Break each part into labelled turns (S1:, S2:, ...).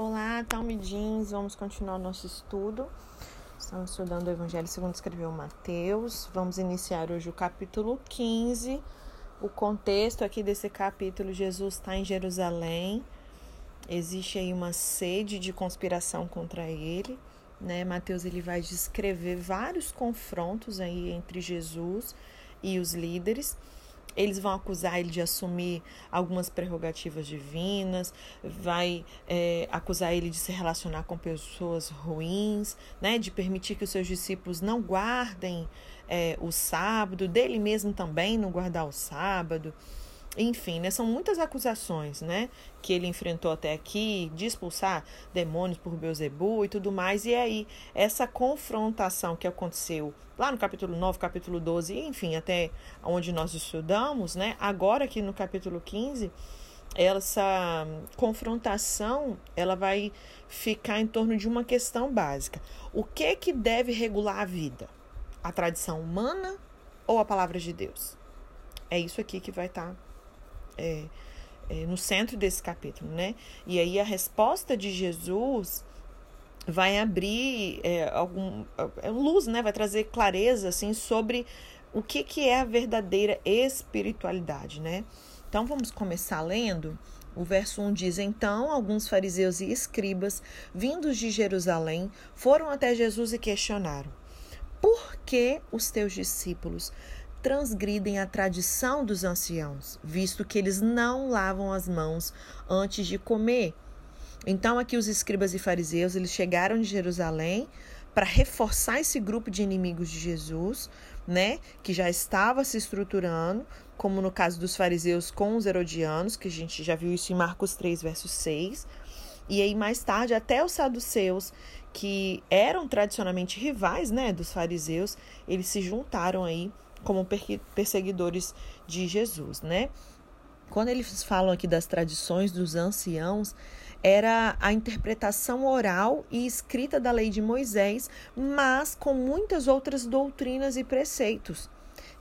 S1: Olá, Talmidins, vamos continuar o nosso estudo. Estamos estudando o Evangelho segundo escreveu Mateus. Vamos iniciar hoje o capítulo 15. O contexto aqui desse capítulo, Jesus está em Jerusalém. Existe aí uma sede de conspiração contra ele, né? Mateus ele vai descrever vários confrontos aí entre Jesus e os líderes. Eles vão acusar ele de assumir algumas prerrogativas divinas, vai é, acusar ele de se relacionar com pessoas ruins, né, de permitir que os seus discípulos não guardem é, o sábado, dele mesmo também não guardar o sábado. Enfim, né, são muitas acusações né, que ele enfrentou até aqui, de expulsar demônios por Beuzebu e tudo mais. E aí, essa confrontação que aconteceu lá no capítulo 9, capítulo 12, enfim, até onde nós estudamos, né, agora aqui no capítulo 15, essa confrontação ela vai ficar em torno de uma questão básica. O que que deve regular a vida? A tradição humana ou a palavra de Deus? É isso aqui que vai estar tá é, é, no centro desse capítulo, né? E aí a resposta de Jesus vai abrir é, algum é, luz, né? Vai trazer clareza assim sobre o que, que é a verdadeira espiritualidade, né? Então vamos começar lendo. O verso 1 diz: Então alguns fariseus e escribas, vindos de Jerusalém, foram até Jesus e questionaram: Por que os teus discípulos transgridem a tradição dos anciãos, visto que eles não lavam as mãos antes de comer. Então aqui os escribas e fariseus, eles chegaram de Jerusalém para reforçar esse grupo de inimigos de Jesus, né, que já estava se estruturando, como no caso dos fariseus com os herodianos, que a gente já viu isso em Marcos 3, verso 6. E aí mais tarde até os saduceus, que eram tradicionalmente rivais, né, dos fariseus, eles se juntaram aí como perseguidores de Jesus, né? Quando eles falam aqui das tradições dos anciãos, era a interpretação oral e escrita da lei de Moisés, mas com muitas outras doutrinas e preceitos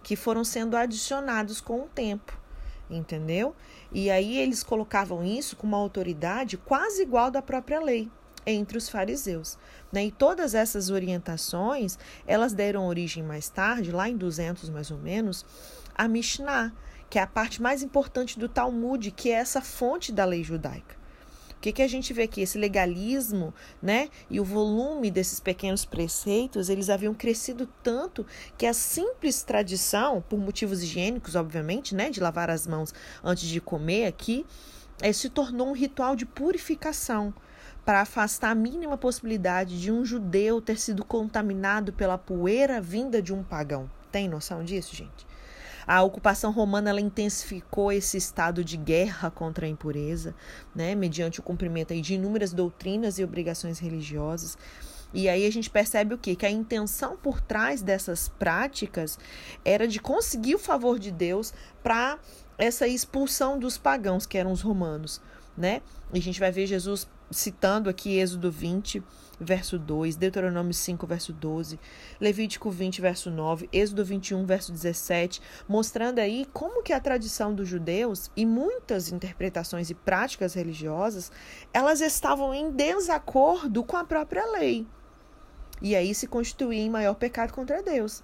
S1: que foram sendo adicionados com o tempo, entendeu? E aí eles colocavam isso com uma autoridade quase igual da própria lei entre os fariseus. Né? E todas essas orientações, elas deram origem mais tarde, lá em 200 mais ou menos, a Mishnah, que é a parte mais importante do Talmud, que é essa fonte da lei judaica. O que, que a gente vê aqui? Esse legalismo, né? E o volume desses pequenos preceitos, eles haviam crescido tanto que a simples tradição, por motivos higiênicos, obviamente, né? De lavar as mãos antes de comer aqui, é, se tornou um ritual de purificação para afastar a mínima possibilidade de um judeu ter sido contaminado pela poeira vinda de um pagão. Tem noção disso, gente? A ocupação romana ela intensificou esse estado de guerra contra a impureza, né, mediante o cumprimento aí de inúmeras doutrinas e obrigações religiosas. E aí a gente percebe o quê? Que a intenção por trás dessas práticas era de conseguir o favor de Deus para essa expulsão dos pagãos, que eram os romanos, né? E a gente vai ver Jesus citando aqui Êxodo 20, verso 2, Deuteronômio 5, verso 12, Levítico 20, verso 9, Êxodo 21, verso 17, mostrando aí como que a tradição dos judeus e muitas interpretações e práticas religiosas, elas estavam em desacordo com a própria lei. E aí se constituía em maior pecado contra Deus.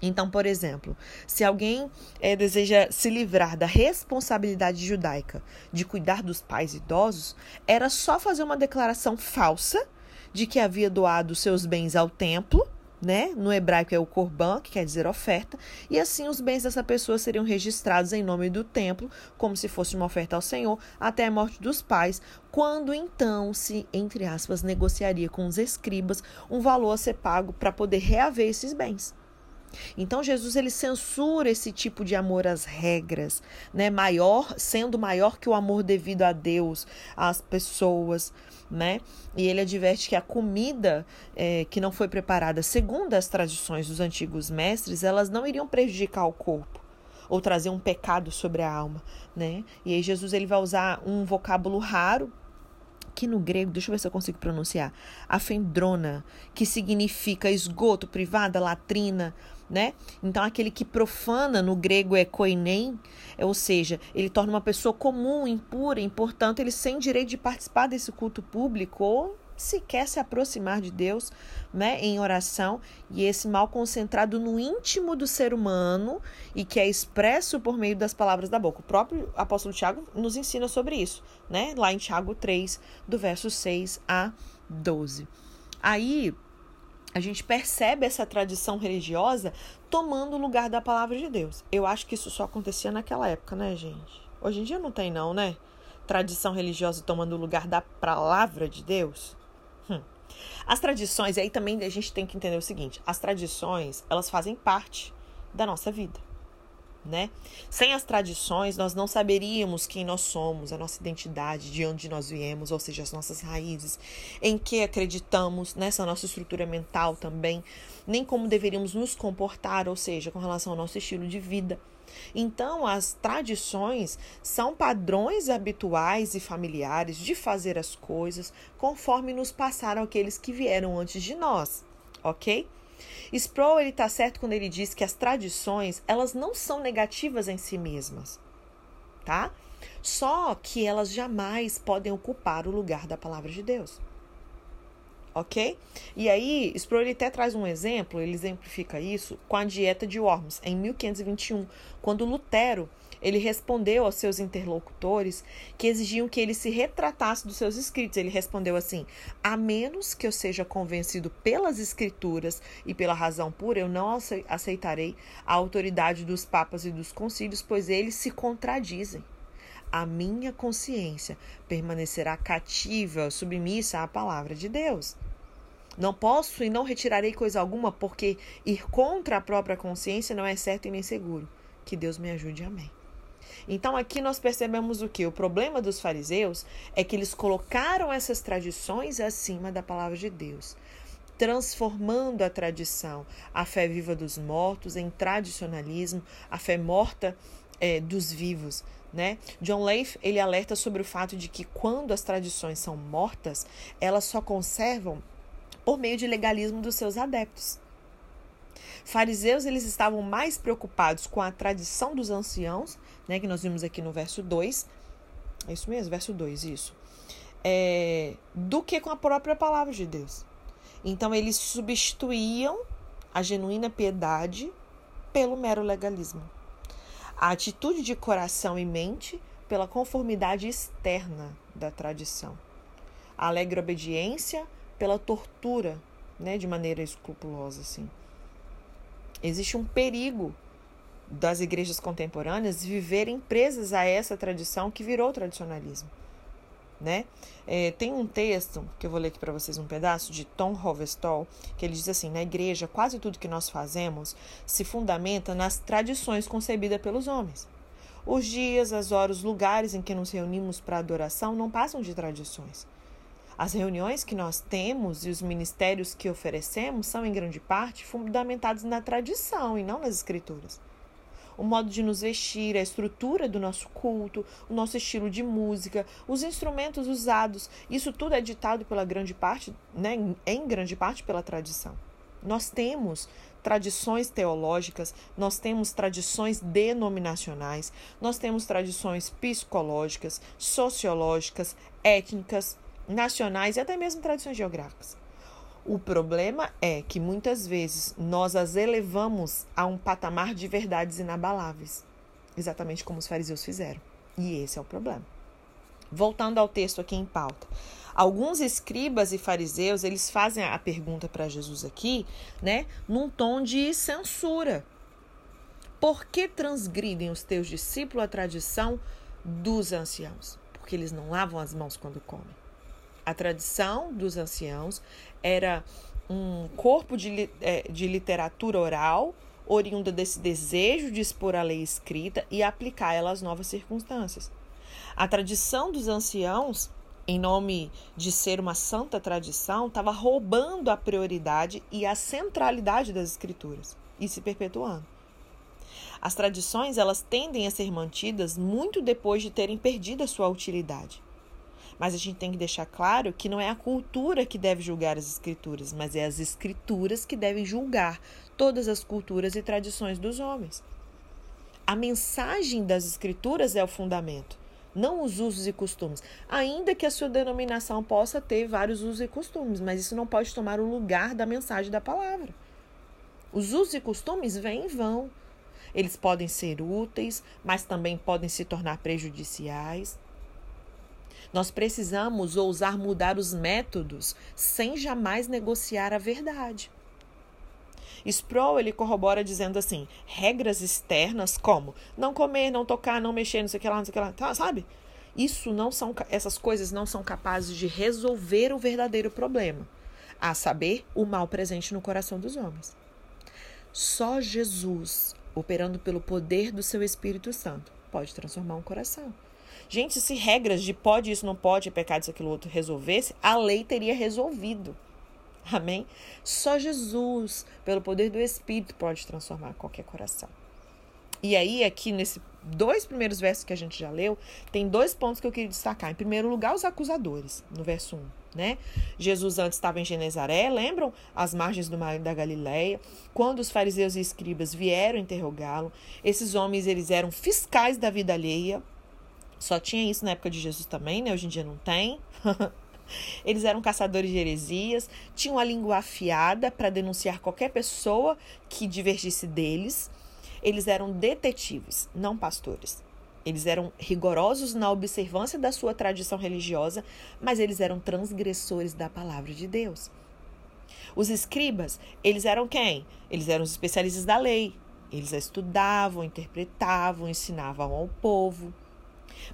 S1: Então, por exemplo, se alguém é, deseja se livrar da responsabilidade judaica de cuidar dos pais idosos, era só fazer uma declaração falsa de que havia doado seus bens ao templo, né? No hebraico é o korban, que quer dizer oferta, e assim os bens dessa pessoa seriam registrados em nome do templo, como se fosse uma oferta ao Senhor, até a morte dos pais, quando então se, entre aspas, negociaria com os escribas um valor a ser pago para poder reaver esses bens. Então Jesus ele censura esse tipo de amor às regras, né? Maior, sendo maior que o amor devido a Deus, às pessoas, né? E ele adverte que a comida é, que não foi preparada segundo as tradições dos antigos mestres, elas não iriam prejudicar o corpo ou trazer um pecado sobre a alma, né? E aí Jesus ele vai usar um vocábulo raro que no grego, deixa eu ver se eu consigo pronunciar, afendrona, que significa esgoto, privada, latrina, né? Então aquele que profana no grego é koinem, ou seja, ele torna uma pessoa comum, impura, e portanto ele sem direito de participar desse culto público ou sequer se aproximar de Deus, né, em oração, e esse mal concentrado no íntimo do ser humano e que é expresso por meio das palavras da boca. O próprio apóstolo Tiago nos ensina sobre isso, né? Lá em Tiago 3, do verso 6 a 12. Aí a gente percebe essa tradição religiosa tomando o lugar da palavra de Deus. Eu acho que isso só acontecia naquela época, né, gente? Hoje em dia não tem, não, né? Tradição religiosa tomando o lugar da palavra de Deus. Hum. As tradições, aí também a gente tem que entender o seguinte: as tradições, elas fazem parte da nossa vida né? Sem as tradições, nós não saberíamos quem nós somos, a nossa identidade, de onde nós viemos, ou seja, as nossas raízes, em que acreditamos, nessa nossa estrutura mental também, nem como deveríamos nos comportar, ou seja, com relação ao nosso estilo de vida. Então, as tradições são padrões habituais e familiares de fazer as coisas conforme nos passaram aqueles que vieram antes de nós, ok? Sproul ele está certo quando ele diz que as tradições elas não são negativas em si mesmas, tá? Só que elas jamais podem ocupar o lugar da palavra de Deus. Ok? E aí, Sproul ele até traz um exemplo, ele exemplifica isso com a dieta de Worms, em 1521, quando Lutero ele respondeu aos seus interlocutores que exigiam que ele se retratasse dos seus escritos. Ele respondeu assim: A menos que eu seja convencido pelas escrituras e pela razão pura, eu não aceitarei a autoridade dos papas e dos concílios, pois eles se contradizem. A minha consciência permanecerá cativa, submissa à palavra de Deus. Não posso e não retirarei coisa alguma, porque ir contra a própria consciência não é certo e nem seguro. Que Deus me ajude. Amém. Então aqui nós percebemos o que? O problema dos fariseus é que eles colocaram essas tradições acima da palavra de Deus, transformando a tradição, a fé viva dos mortos, em tradicionalismo, a fé morta é, dos vivos. Né? John Leif ele alerta sobre o fato de que quando as tradições são mortas, elas só conservam por meio de legalismo dos seus adeptos. Fariseus eles estavam mais preocupados com a tradição dos anciãos, né, que nós vimos aqui no verso 2. É isso mesmo, verso 2, isso. É, do que com a própria palavra de Deus. Então eles substituíam a genuína piedade pelo mero legalismo. A atitude de coração e mente pela conformidade externa da tradição. A alegre obediência pela tortura, né, de maneira escrupulosa assim. Existe um perigo das igrejas contemporâneas viverem presas a essa tradição que virou tradicionalismo. Né? É, tem um texto que eu vou ler aqui para vocês um pedaço de Tom Hovestol que ele diz assim: na igreja quase tudo que nós fazemos se fundamenta nas tradições concebidas pelos homens. Os dias, as horas, os lugares em que nos reunimos para adoração não passam de tradições. As reuniões que nós temos e os ministérios que oferecemos são, em grande parte, fundamentados na tradição e não nas escrituras. O modo de nos vestir, a estrutura do nosso culto, o nosso estilo de música, os instrumentos usados, isso tudo é ditado pela grande parte, né, em grande parte pela tradição. Nós temos tradições teológicas, nós temos tradições denominacionais, nós temos tradições psicológicas, sociológicas, étnicas, nacionais e até mesmo tradições geográficas. O problema é que muitas vezes nós as elevamos a um patamar de verdades inabaláveis, exatamente como os fariseus fizeram. E esse é o problema. Voltando ao texto aqui em pauta. Alguns escribas e fariseus, eles fazem a pergunta para Jesus aqui, né, num tom de censura. Por que transgridem os teus discípulos a tradição dos anciãos? Porque eles não lavam as mãos quando comem. A tradição dos anciãos era um corpo de, é, de literatura oral, oriunda desse desejo de expor a lei escrita e aplicar ela às novas circunstâncias. A tradição dos anciãos, em nome de ser uma santa tradição, estava roubando a prioridade e a centralidade das escrituras e se perpetuando. As tradições elas tendem a ser mantidas muito depois de terem perdido a sua utilidade. Mas a gente tem que deixar claro que não é a cultura que deve julgar as escrituras, mas é as escrituras que devem julgar todas as culturas e tradições dos homens. A mensagem das escrituras é o fundamento, não os usos e costumes. Ainda que a sua denominação possa ter vários usos e costumes, mas isso não pode tomar o lugar da mensagem da palavra. Os usos e costumes vêm e vão. Eles podem ser úteis, mas também podem se tornar prejudiciais. Nós precisamos ousar mudar os métodos sem jamais negociar a verdade. Sproul ele corrobora dizendo assim: regras externas como não comer, não tocar, não mexer, não sei o que lá, não sei o que lá, tá, sabe? Isso não são essas coisas não são capazes de resolver o verdadeiro problema, a saber, o mal presente no coração dos homens. Só Jesus, operando pelo poder do seu Espírito Santo, pode transformar um coração. Gente, se regras de pode isso, não pode, é pecado isso, aquilo outro resolvesse, a lei teria resolvido. Amém? Só Jesus, pelo poder do Espírito, pode transformar qualquer coração. E aí, aqui nesses dois primeiros versos que a gente já leu, tem dois pontos que eu queria destacar. Em primeiro lugar, os acusadores, no verso 1. Né? Jesus antes estava em Genezaré, lembram? As margens do mar da Galileia. Quando os fariseus e escribas vieram interrogá-lo, esses homens eles eram fiscais da vida alheia. Só tinha isso na época de Jesus também, né? Hoje em dia não tem. Eles eram caçadores de heresias, tinham a língua afiada para denunciar qualquer pessoa que divergisse deles. Eles eram detetives, não pastores. Eles eram rigorosos na observância da sua tradição religiosa, mas eles eram transgressores da palavra de Deus. Os escribas, eles eram quem? Eles eram os especialistas da lei. Eles a estudavam, interpretavam, ensinavam ao povo.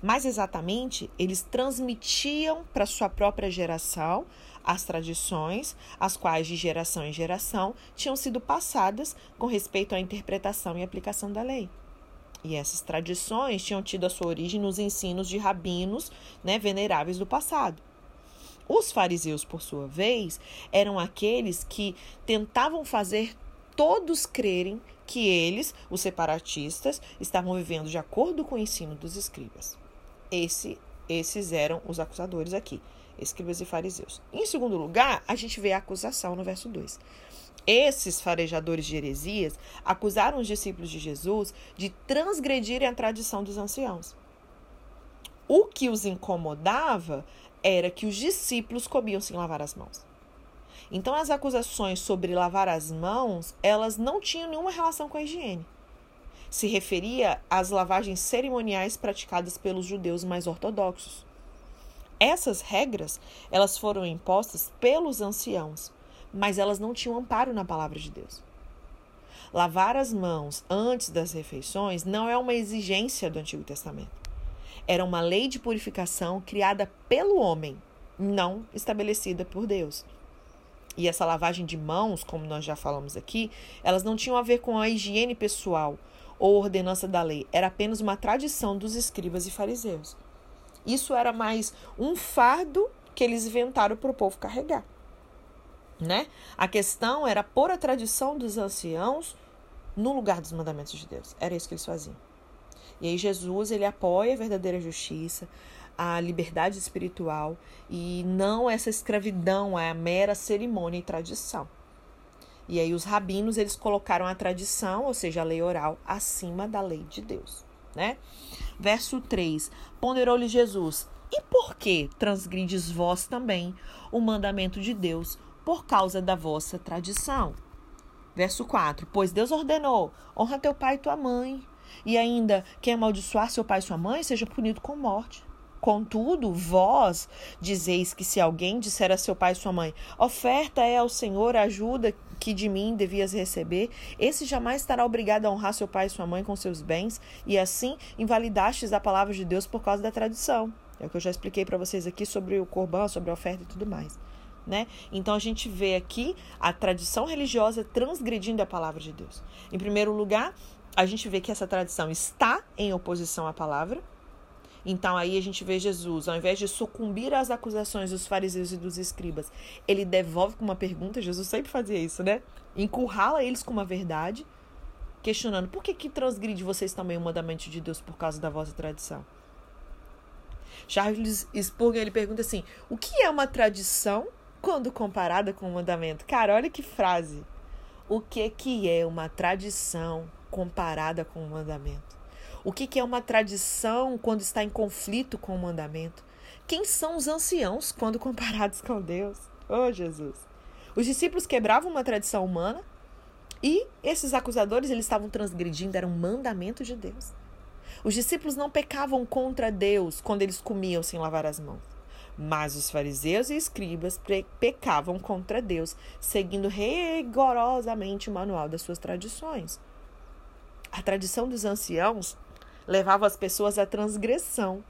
S1: Mais exatamente, eles transmitiam para sua própria geração as tradições, as quais de geração em geração tinham sido passadas com respeito à interpretação e aplicação da lei. E essas tradições tinham tido a sua origem nos ensinos de rabinos né, veneráveis do passado. Os fariseus, por sua vez, eram aqueles que tentavam fazer todos crerem que eles, os separatistas, estavam vivendo de acordo com o ensino dos escribas. Esse, esses eram os acusadores aqui, escribas e fariseus. Em segundo lugar, a gente vê a acusação no verso 2. Esses farejadores de heresias acusaram os discípulos de Jesus de transgredirem a tradição dos anciãos. O que os incomodava era que os discípulos comiam sem lavar as mãos. Então as acusações sobre lavar as mãos, elas não tinham nenhuma relação com a higiene. Se referia às lavagens cerimoniais praticadas pelos judeus mais ortodoxos. Essas regras, elas foram impostas pelos anciãos, mas elas não tinham amparo na palavra de Deus. Lavar as mãos antes das refeições não é uma exigência do Antigo Testamento. Era uma lei de purificação criada pelo homem, não estabelecida por Deus e essa lavagem de mãos, como nós já falamos aqui, elas não tinham a ver com a higiene pessoal ou ordenança da lei, era apenas uma tradição dos escribas e fariseus. Isso era mais um fardo que eles inventaram para o povo carregar. Né? A questão era pôr a tradição dos anciãos no lugar dos mandamentos de Deus. Era isso que eles faziam. E aí Jesus ele apoia a verdadeira justiça, a liberdade espiritual e não essa escravidão, é a mera cerimônia e tradição. E aí os rabinos eles colocaram a tradição, ou seja, a lei oral, acima da lei de Deus, né? Verso 3. Ponderou-lhe Jesus: "E por que transgrides vós também o mandamento de Deus por causa da vossa tradição?" Verso 4. Pois Deus ordenou: honra teu pai e tua mãe, e ainda quem amaldiçoar seu pai e sua mãe seja punido com morte. Contudo, vós dizeis que se alguém disser a seu pai e sua mãe, oferta é ao Senhor a ajuda que de mim devias receber, esse jamais estará obrigado a honrar seu pai e sua mãe com seus bens, e assim invalidastes a palavra de Deus por causa da tradição. É o que eu já expliquei para vocês aqui sobre o corban, sobre a oferta e tudo mais. Né? Então a gente vê aqui a tradição religiosa transgredindo a palavra de Deus. Em primeiro lugar, a gente vê que essa tradição está em oposição à palavra, então aí a gente vê Jesus, ao invés de sucumbir às acusações dos fariseus e dos escribas, ele devolve com uma pergunta, Jesus sempre fazia isso, né? Encurrala eles com uma verdade, questionando por que, que transgride vocês também o mandamento de Deus por causa da vossa tradição? Charles Spurgeon ele pergunta assim: o que é uma tradição quando comparada com um mandamento? Cara, olha que frase. O que que é uma tradição comparada com um mandamento? O que que é uma tradição quando está em conflito com o mandamento? Quem são os anciãos quando comparados com Deus? Oh, Jesus. Os discípulos quebravam uma tradição humana e esses acusadores eles estavam transgredindo, era um mandamento de Deus. Os discípulos não pecavam contra Deus quando eles comiam sem lavar as mãos. Mas os fariseus e escribas pecavam contra Deus, seguindo rigorosamente o manual das suas tradições. A tradição dos anciãos levava as pessoas à transgressão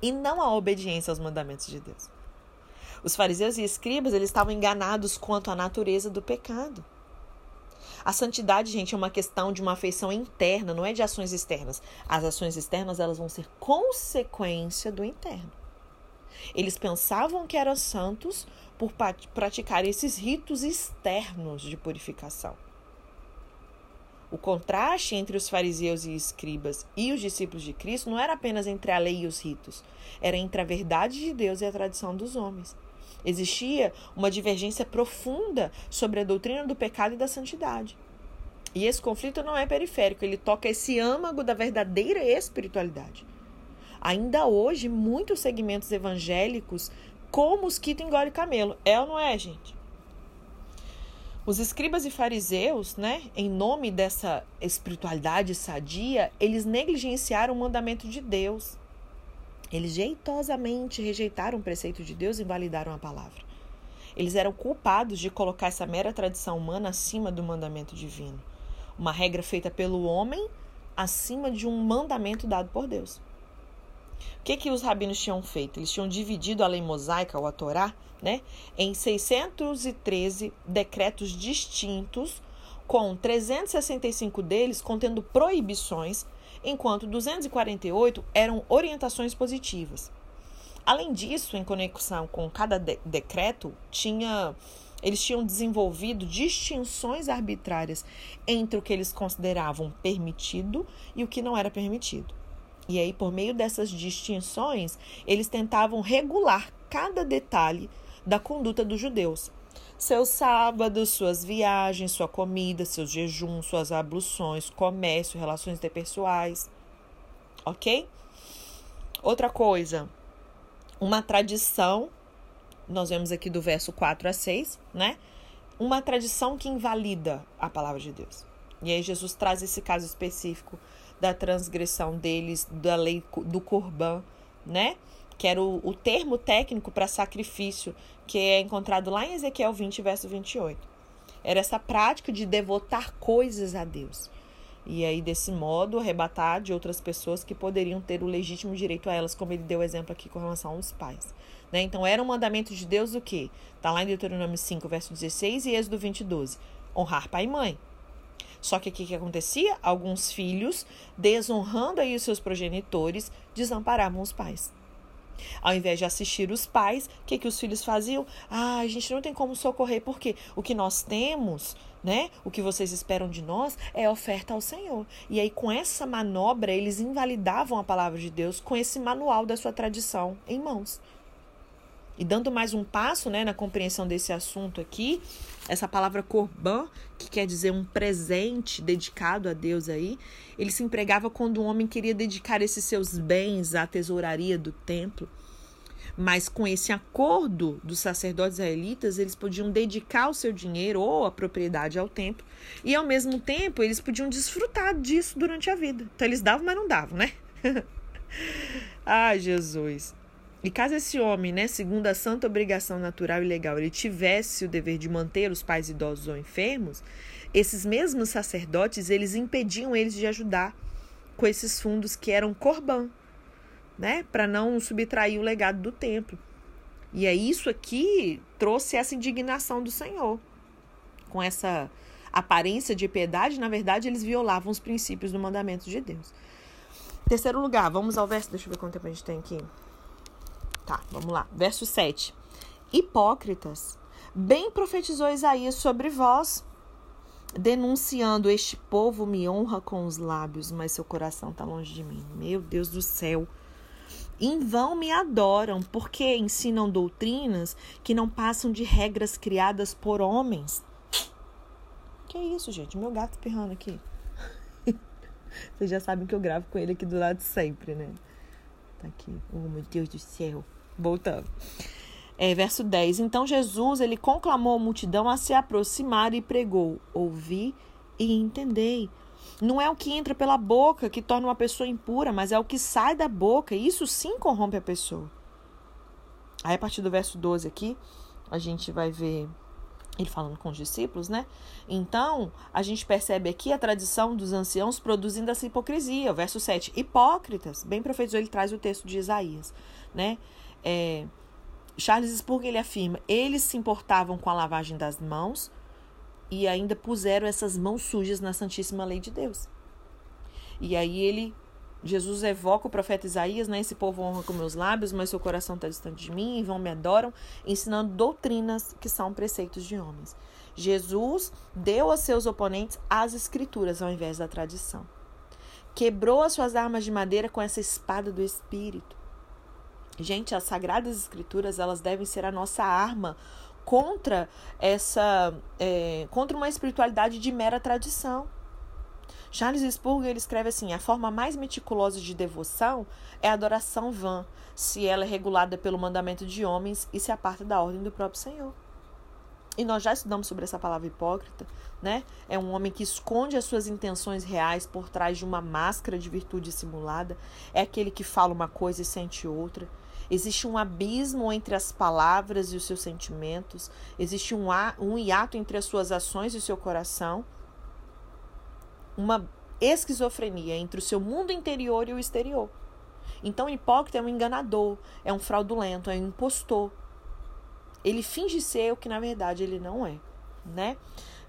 S1: e não à obediência aos mandamentos de Deus. Os fariseus e escribas, eles estavam enganados quanto à natureza do pecado. A santidade, gente, é uma questão de uma afeição interna, não é de ações externas. As ações externas, elas vão ser consequência do interno. Eles pensavam que eram santos por praticar esses ritos externos de purificação. O contraste entre os fariseus e escribas e os discípulos de Cristo não era apenas entre a lei e os ritos, era entre a verdade de Deus e a tradição dos homens. Existia uma divergência profunda sobre a doutrina do pecado e da santidade. E esse conflito não é periférico, ele toca esse âmago da verdadeira espiritualidade. Ainda hoje, muitos segmentos evangélicos, como mosquito engole camelo. É ou não é, gente? Os escribas e fariseus, né, em nome dessa espiritualidade sadia, eles negligenciaram o mandamento de Deus. Eles jeitosamente rejeitaram o preceito de Deus e invalidaram a palavra. Eles eram culpados de colocar essa mera tradição humana acima do mandamento divino. Uma regra feita pelo homem acima de um mandamento dado por Deus. O que, que os rabinos tinham feito? Eles tinham dividido a lei mosaica, ou a Torá, né, em 613 decretos distintos, com 365 deles contendo proibições enquanto 248 eram orientações positivas. Além disso, em conexão com cada de decreto, tinha eles tinham desenvolvido distinções arbitrárias entre o que eles consideravam permitido e o que não era permitido. E aí, por meio dessas distinções, eles tentavam regular cada detalhe da conduta dos judeus, seus sábados, suas viagens, sua comida, seus jejuns, suas abluções, comércio, relações interpessoais. Ok? Outra coisa, uma tradição, nós vemos aqui do verso 4 a 6, né? Uma tradição que invalida a palavra de Deus. E aí Jesus traz esse caso específico da transgressão deles, da lei do Corban, né? que era o, o termo técnico para sacrifício, que é encontrado lá em Ezequiel 20, verso 28. Era essa prática de devotar coisas a Deus. E aí, desse modo, arrebatar de outras pessoas que poderiam ter o legítimo direito a elas, como ele deu exemplo aqui com relação aos pais. Né? Então, era um mandamento de Deus o quê? Está lá em Deuteronômio 5, verso 16 e Êxodo 20, 12. Honrar pai e mãe. Só que o que, que acontecia? Alguns filhos, desonrando aí os seus progenitores, desamparavam os pais. Ao invés de assistir os pais, o que, que os filhos faziam? Ah, a gente não tem como socorrer, porque o que nós temos, né? O que vocês esperam de nós é oferta ao Senhor. E aí, com essa manobra, eles invalidavam a palavra de Deus com esse manual da sua tradição em mãos. E dando mais um passo né, na compreensão desse assunto aqui, essa palavra corban, que quer dizer um presente dedicado a Deus aí, ele se empregava quando um homem queria dedicar esses seus bens à tesouraria do templo. Mas com esse acordo dos sacerdotes israelitas, eles podiam dedicar o seu dinheiro ou a propriedade ao templo, e ao mesmo tempo eles podiam desfrutar disso durante a vida. Então eles davam, mas não davam, né? Ai, Jesus. E caso esse homem, né, segundo a santa obrigação natural e legal, ele tivesse o dever de manter os pais idosos ou enfermos, esses mesmos sacerdotes, eles impediam eles de ajudar com esses fundos que eram corban, né, para não subtrair o legado do templo. E é isso aqui trouxe essa indignação do Senhor. Com essa aparência de piedade, na verdade, eles violavam os princípios do mandamento de Deus. Terceiro lugar, vamos ao verso, deixa eu ver quanto tempo a gente tem aqui. Tá, vamos lá. Verso 7. Hipócritas, bem profetizou Isaías sobre vós, denunciando: Este povo me honra com os lábios, mas seu coração está longe de mim. Meu Deus do céu. Em vão me adoram, porque ensinam doutrinas que não passam de regras criadas por homens. Que isso, gente? Meu gato espirrando aqui. Vocês já sabem que eu gravo com ele aqui do lado sempre, né? Tá aqui. Oh, meu Deus do céu. Voltando. É, verso 10. Então Jesus, ele conclamou a multidão a se aproximar e pregou: Ouvi e entendei. Não é o que entra pela boca que torna uma pessoa impura, mas é o que sai da boca. Isso sim corrompe a pessoa. Aí, a partir do verso 12 aqui, a gente vai ver ele falando com os discípulos, né? Então, a gente percebe aqui a tradição dos anciãos produzindo essa hipocrisia. O verso 7, hipócritas. Bem profetizou, ele traz o texto de Isaías, né? É, Charles Spurgeon, ele afirma, eles se importavam com a lavagem das mãos e ainda puseram essas mãos sujas na santíssima lei de Deus. E aí ele Jesus evoca o profeta Isaías, né? Esse povo honra com meus lábios, mas seu coração está distante de mim e vão me adoram, ensinando doutrinas que são preceitos de homens. Jesus deu a seus oponentes as escrituras ao invés da tradição. Quebrou as suas armas de madeira com essa espada do Espírito. Gente, as sagradas escrituras elas devem ser a nossa arma contra essa, é, contra uma espiritualidade de mera tradição. Charles Spurgeon ele escreve assim: a forma mais meticulosa de devoção é a adoração vã, se ela é regulada pelo mandamento de homens e se aparta da ordem do próprio Senhor. E nós já estudamos sobre essa palavra hipócrita, né? É um homem que esconde as suas intenções reais por trás de uma máscara de virtude simulada. É aquele que fala uma coisa e sente outra. Existe um abismo entre as palavras e os seus sentimentos. Existe um, um hiato entre as suas ações e o seu coração uma esquizofrenia entre o seu mundo interior e o exterior. Então, o hipócrita é um enganador, é um fraudulento, é um impostor. Ele finge ser o que na verdade ele não é, né?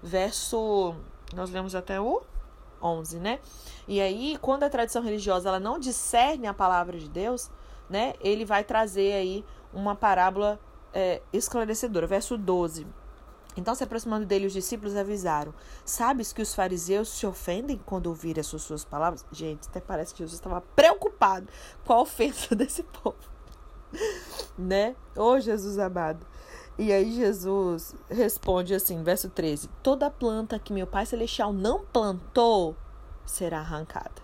S1: Verso nós lemos até o 11, né? E aí, quando a tradição religiosa ela não discerne a palavra de Deus, né? Ele vai trazer aí uma parábola é, esclarecedora. Verso 12. Então, se aproximando dele, os discípulos avisaram: Sabes que os fariseus se ofendem quando ouvirem as suas palavras? Gente, até parece que Jesus estava preocupado com a ofensa desse povo. né? Ô oh, Jesus amado. E aí Jesus responde assim, verso 13: Toda planta que meu Pai Celestial não plantou será arrancada.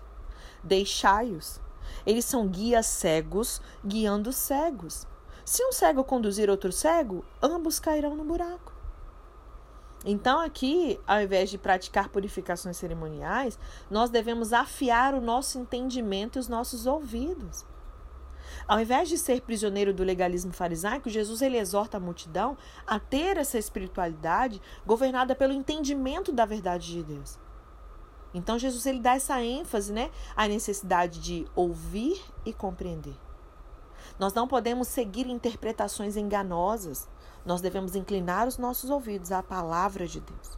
S1: Deixai-os. Eles são guias cegos, guiando cegos. Se um cego conduzir outro cego, ambos cairão no buraco. Então, aqui, ao invés de praticar purificações cerimoniais, nós devemos afiar o nosso entendimento e os nossos ouvidos. Ao invés de ser prisioneiro do legalismo farisaico, Jesus ele exorta a multidão a ter essa espiritualidade governada pelo entendimento da verdade de Deus. Então Jesus ele dá essa ênfase, né, à necessidade de ouvir e compreender. Nós não podemos seguir interpretações enganosas nós devemos inclinar os nossos ouvidos à palavra de Deus.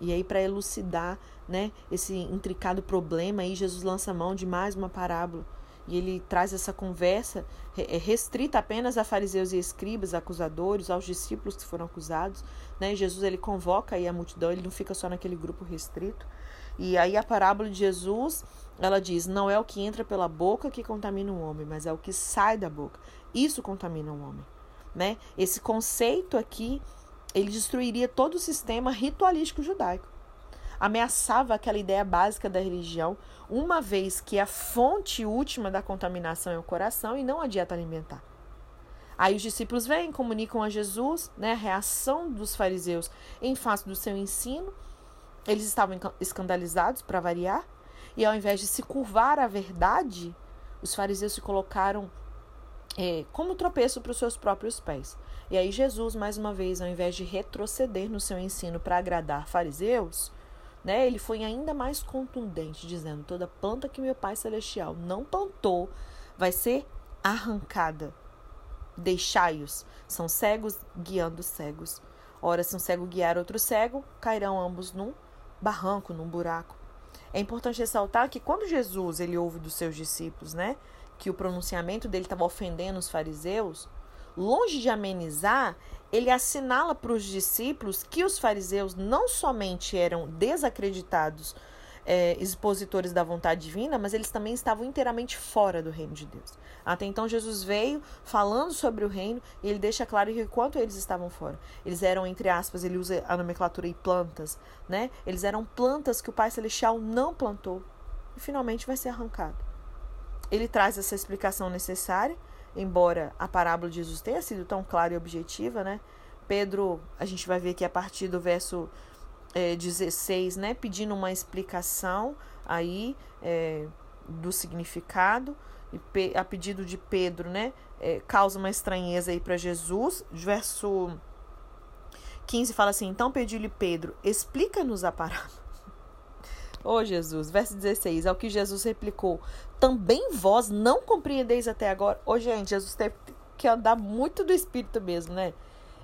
S1: E aí, para elucidar né, esse intricado problema, aí Jesus lança mão de mais uma parábola. E ele traz essa conversa é, restrita apenas a fariseus e escribas, acusadores, aos discípulos que foram acusados. Né? Jesus ele convoca aí a multidão, ele não fica só naquele grupo restrito. E aí a parábola de Jesus, ela diz: não é o que entra pela boca que contamina o homem, mas é o que sai da boca. Isso contamina o homem né? Esse conceito aqui, ele destruiria todo o sistema ritualístico judaico. Ameaçava aquela ideia básica da religião, uma vez que a fonte última da contaminação é o coração e não a dieta alimentar. Aí os discípulos vêm, comunicam a Jesus, né, a reação dos fariseus em face do seu ensino. Eles estavam escandalizados, para variar, e ao invés de se curvar à verdade, os fariseus se colocaram é, como tropeço para os seus próprios pés. E aí Jesus, mais uma vez, ao invés de retroceder no seu ensino para agradar fariseus, né, ele foi ainda mais contundente, dizendo: toda planta que meu Pai Celestial não plantou vai ser arrancada. Deixai-os. São cegos guiando cegos. Ora, se um cego guiar outro cego, cairão ambos num barranco, num buraco. É importante ressaltar que quando Jesus ele ouve dos seus discípulos, né, que o pronunciamento dele estava ofendendo os fariseus, longe de amenizar, ele assinala para os discípulos que os fariseus não somente eram desacreditados é, expositores da vontade divina, mas eles também estavam inteiramente fora do reino de Deus. Até então, Jesus veio falando sobre o reino e ele deixa claro que enquanto eles estavam fora, eles eram, entre aspas, ele usa a nomenclatura e plantas, né? Eles eram plantas que o Pai Celestial não plantou e finalmente vai ser arrancado. Ele traz essa explicação necessária, embora a parábola de Jesus tenha sido tão clara e objetiva, né? Pedro, a gente vai ver aqui a partir do verso é, 16, né, pedindo uma explicação aí é, do significado, e a pedido de Pedro, né, é, causa uma estranheza aí para Jesus. Verso 15 fala assim: Então pediu-lhe Pedro, explica-nos a parábola. Ô oh, Jesus, verso 16, ao que Jesus replicou: Também vós não compreendeis até agora. Ô, oh, gente, Jesus teve que andar muito do espírito mesmo, né?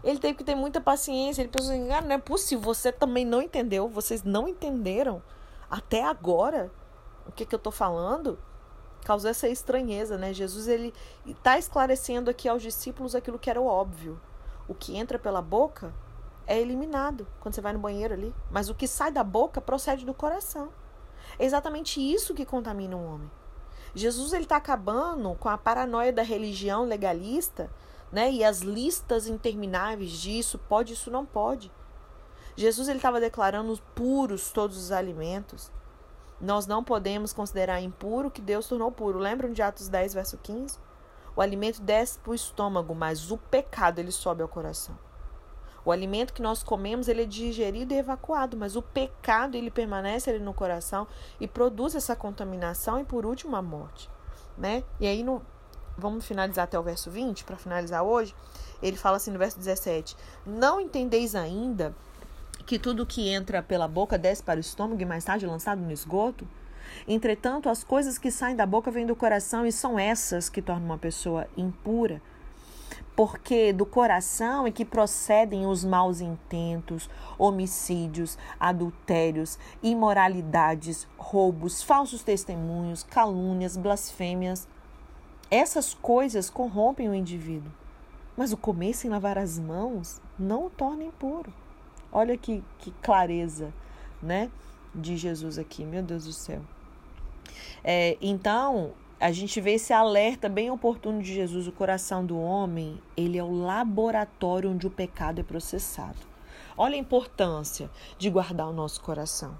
S1: Ele teve que ter muita paciência. Ele pensou assim: ah, não é possível, você também não entendeu, vocês não entenderam até agora o que, que eu estou falando. Causou essa estranheza, né? Jesus ele está esclarecendo aqui aos discípulos aquilo que era óbvio. O que entra pela boca é eliminado quando você vai no banheiro ali, mas o que sai da boca procede do coração. É exatamente isso que contamina um homem. Jesus ele está acabando com a paranoia da religião legalista né? E as listas intermináveis disso, pode, isso não pode. Jesus ele estava declarando puros todos os alimentos. Nós não podemos considerar impuro o que Deus tornou puro. Lembram de Atos 10, verso 15? O alimento desce para o estômago, mas o pecado ele sobe ao coração. O alimento que nós comemos ele é digerido e evacuado, mas o pecado ele permanece ali no coração e produz essa contaminação e por último a morte, né? E aí no vamos finalizar até o verso 20, para finalizar hoje. Ele fala assim no verso 17: Não entendeis ainda que tudo que entra pela boca desce para o estômago e mais tarde lançado no esgoto? Entretanto, as coisas que saem da boca vêm do coração e são essas que tornam uma pessoa impura. Porque do coração é que procedem os maus intentos, homicídios, adultérios, imoralidades, roubos, falsos testemunhos, calúnias, blasfêmias. Essas coisas corrompem o indivíduo, mas o comer sem lavar as mãos não o torna impuro. Olha que, que clareza, né? De Jesus aqui, meu Deus do céu. É, então, a gente vê esse alerta bem oportuno de Jesus. O coração do homem, ele é o laboratório onde o pecado é processado. Olha a importância de guardar o nosso coração.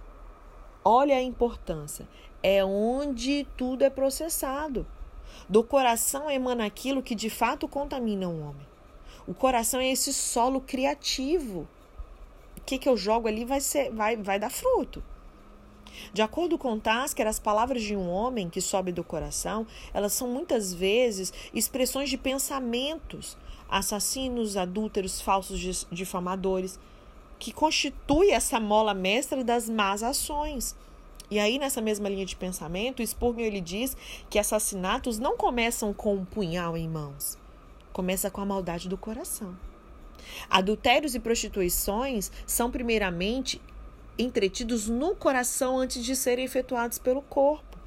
S1: Olha a importância. É onde tudo é processado. Do coração emana aquilo que de fato contamina o homem. O coração é esse solo criativo. O que, que eu jogo ali vai, ser, vai, vai dar fruto. De acordo com Tasker, as palavras de um homem que sobe do coração, elas são muitas vezes expressões de pensamentos, assassinos, adúlteros, falsos difamadores, que constitui essa mola mestra das más ações. E aí, nessa mesma linha de pensamento, Spurgeon ele diz que assassinatos não começam com um punhal em mãos. Começa com a maldade do coração. Adultérios e prostituições são primeiramente entretidos no coração antes de serem efetuados pelo corpo.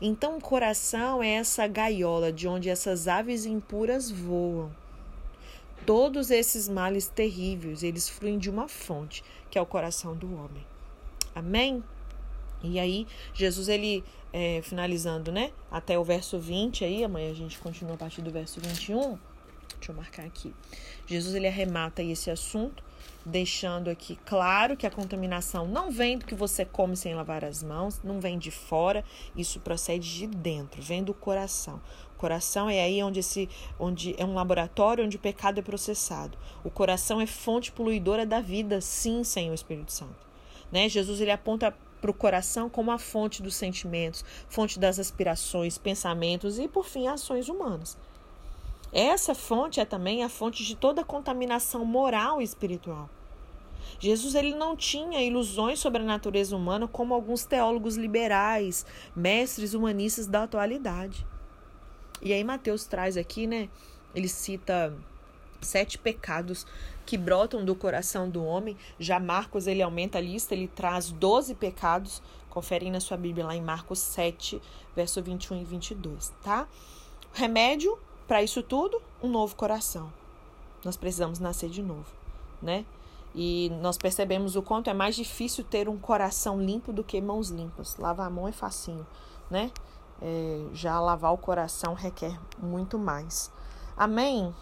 S1: Então, o coração é essa gaiola de onde essas aves impuras voam. Todos esses males terríveis, eles fluem de uma fonte, que é o coração do homem. Amém? E aí, Jesus, ele, é, finalizando, né? Até o verso 20 aí, amanhã a gente continua a partir do verso 21. Deixa eu marcar aqui. Jesus, ele arremata esse assunto, deixando aqui claro que a contaminação não vem do que você come sem lavar as mãos, não vem de fora, isso procede de dentro, vem do coração. O coração é aí onde, esse, onde é um laboratório onde o pecado é processado. O coração é fonte poluidora da vida, sim, sem o Espírito Santo. Né? Jesus ele aponta para o coração como a fonte dos sentimentos, fonte das aspirações, pensamentos e, por fim, ações humanas. Essa fonte é também a fonte de toda contaminação moral e espiritual. Jesus ele não tinha ilusões sobre a natureza humana como alguns teólogos liberais, mestres humanistas da atualidade. E aí Mateus traz aqui, né? Ele cita sete pecados que brotam do coração do homem. Já Marcos ele aumenta a lista, ele traz 12 pecados. Conferem na sua Bíblia lá em Marcos 7, verso 21 e 22, tá? Remédio para isso tudo, um novo coração. Nós precisamos nascer de novo, né? E nós percebemos o quanto é mais difícil ter um coração limpo do que mãos limpas. Lavar a mão é facinho, né? É, já lavar o coração requer muito mais. Amém?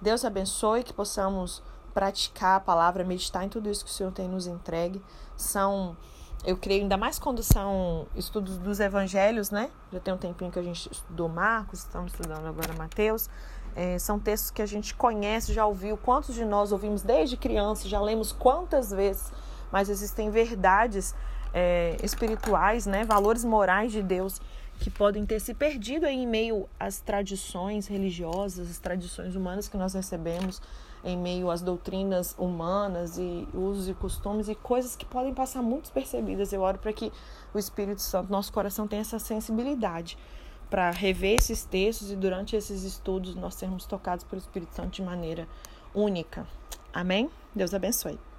S1: Deus abençoe que possamos praticar a palavra, meditar em tudo isso que o Senhor tem nos entregue. São, eu creio, ainda mais quando são estudos dos evangelhos, né? Já tem um tempinho que a gente estudou Marcos, estamos estudando agora Mateus. É, são textos que a gente conhece, já ouviu. Quantos de nós ouvimos desde criança, já lemos quantas vezes, mas existem verdades é, espirituais, né? valores morais de Deus que podem ter se perdido em meio às tradições religiosas, as tradições humanas que nós recebemos, em meio às doutrinas humanas e usos e costumes e coisas que podem passar muito despercebidas. Eu oro para que o Espírito Santo, nosso coração, tenha essa sensibilidade para rever esses textos e durante esses estudos nós sermos tocados pelo Espírito Santo de maneira única. Amém? Deus abençoe.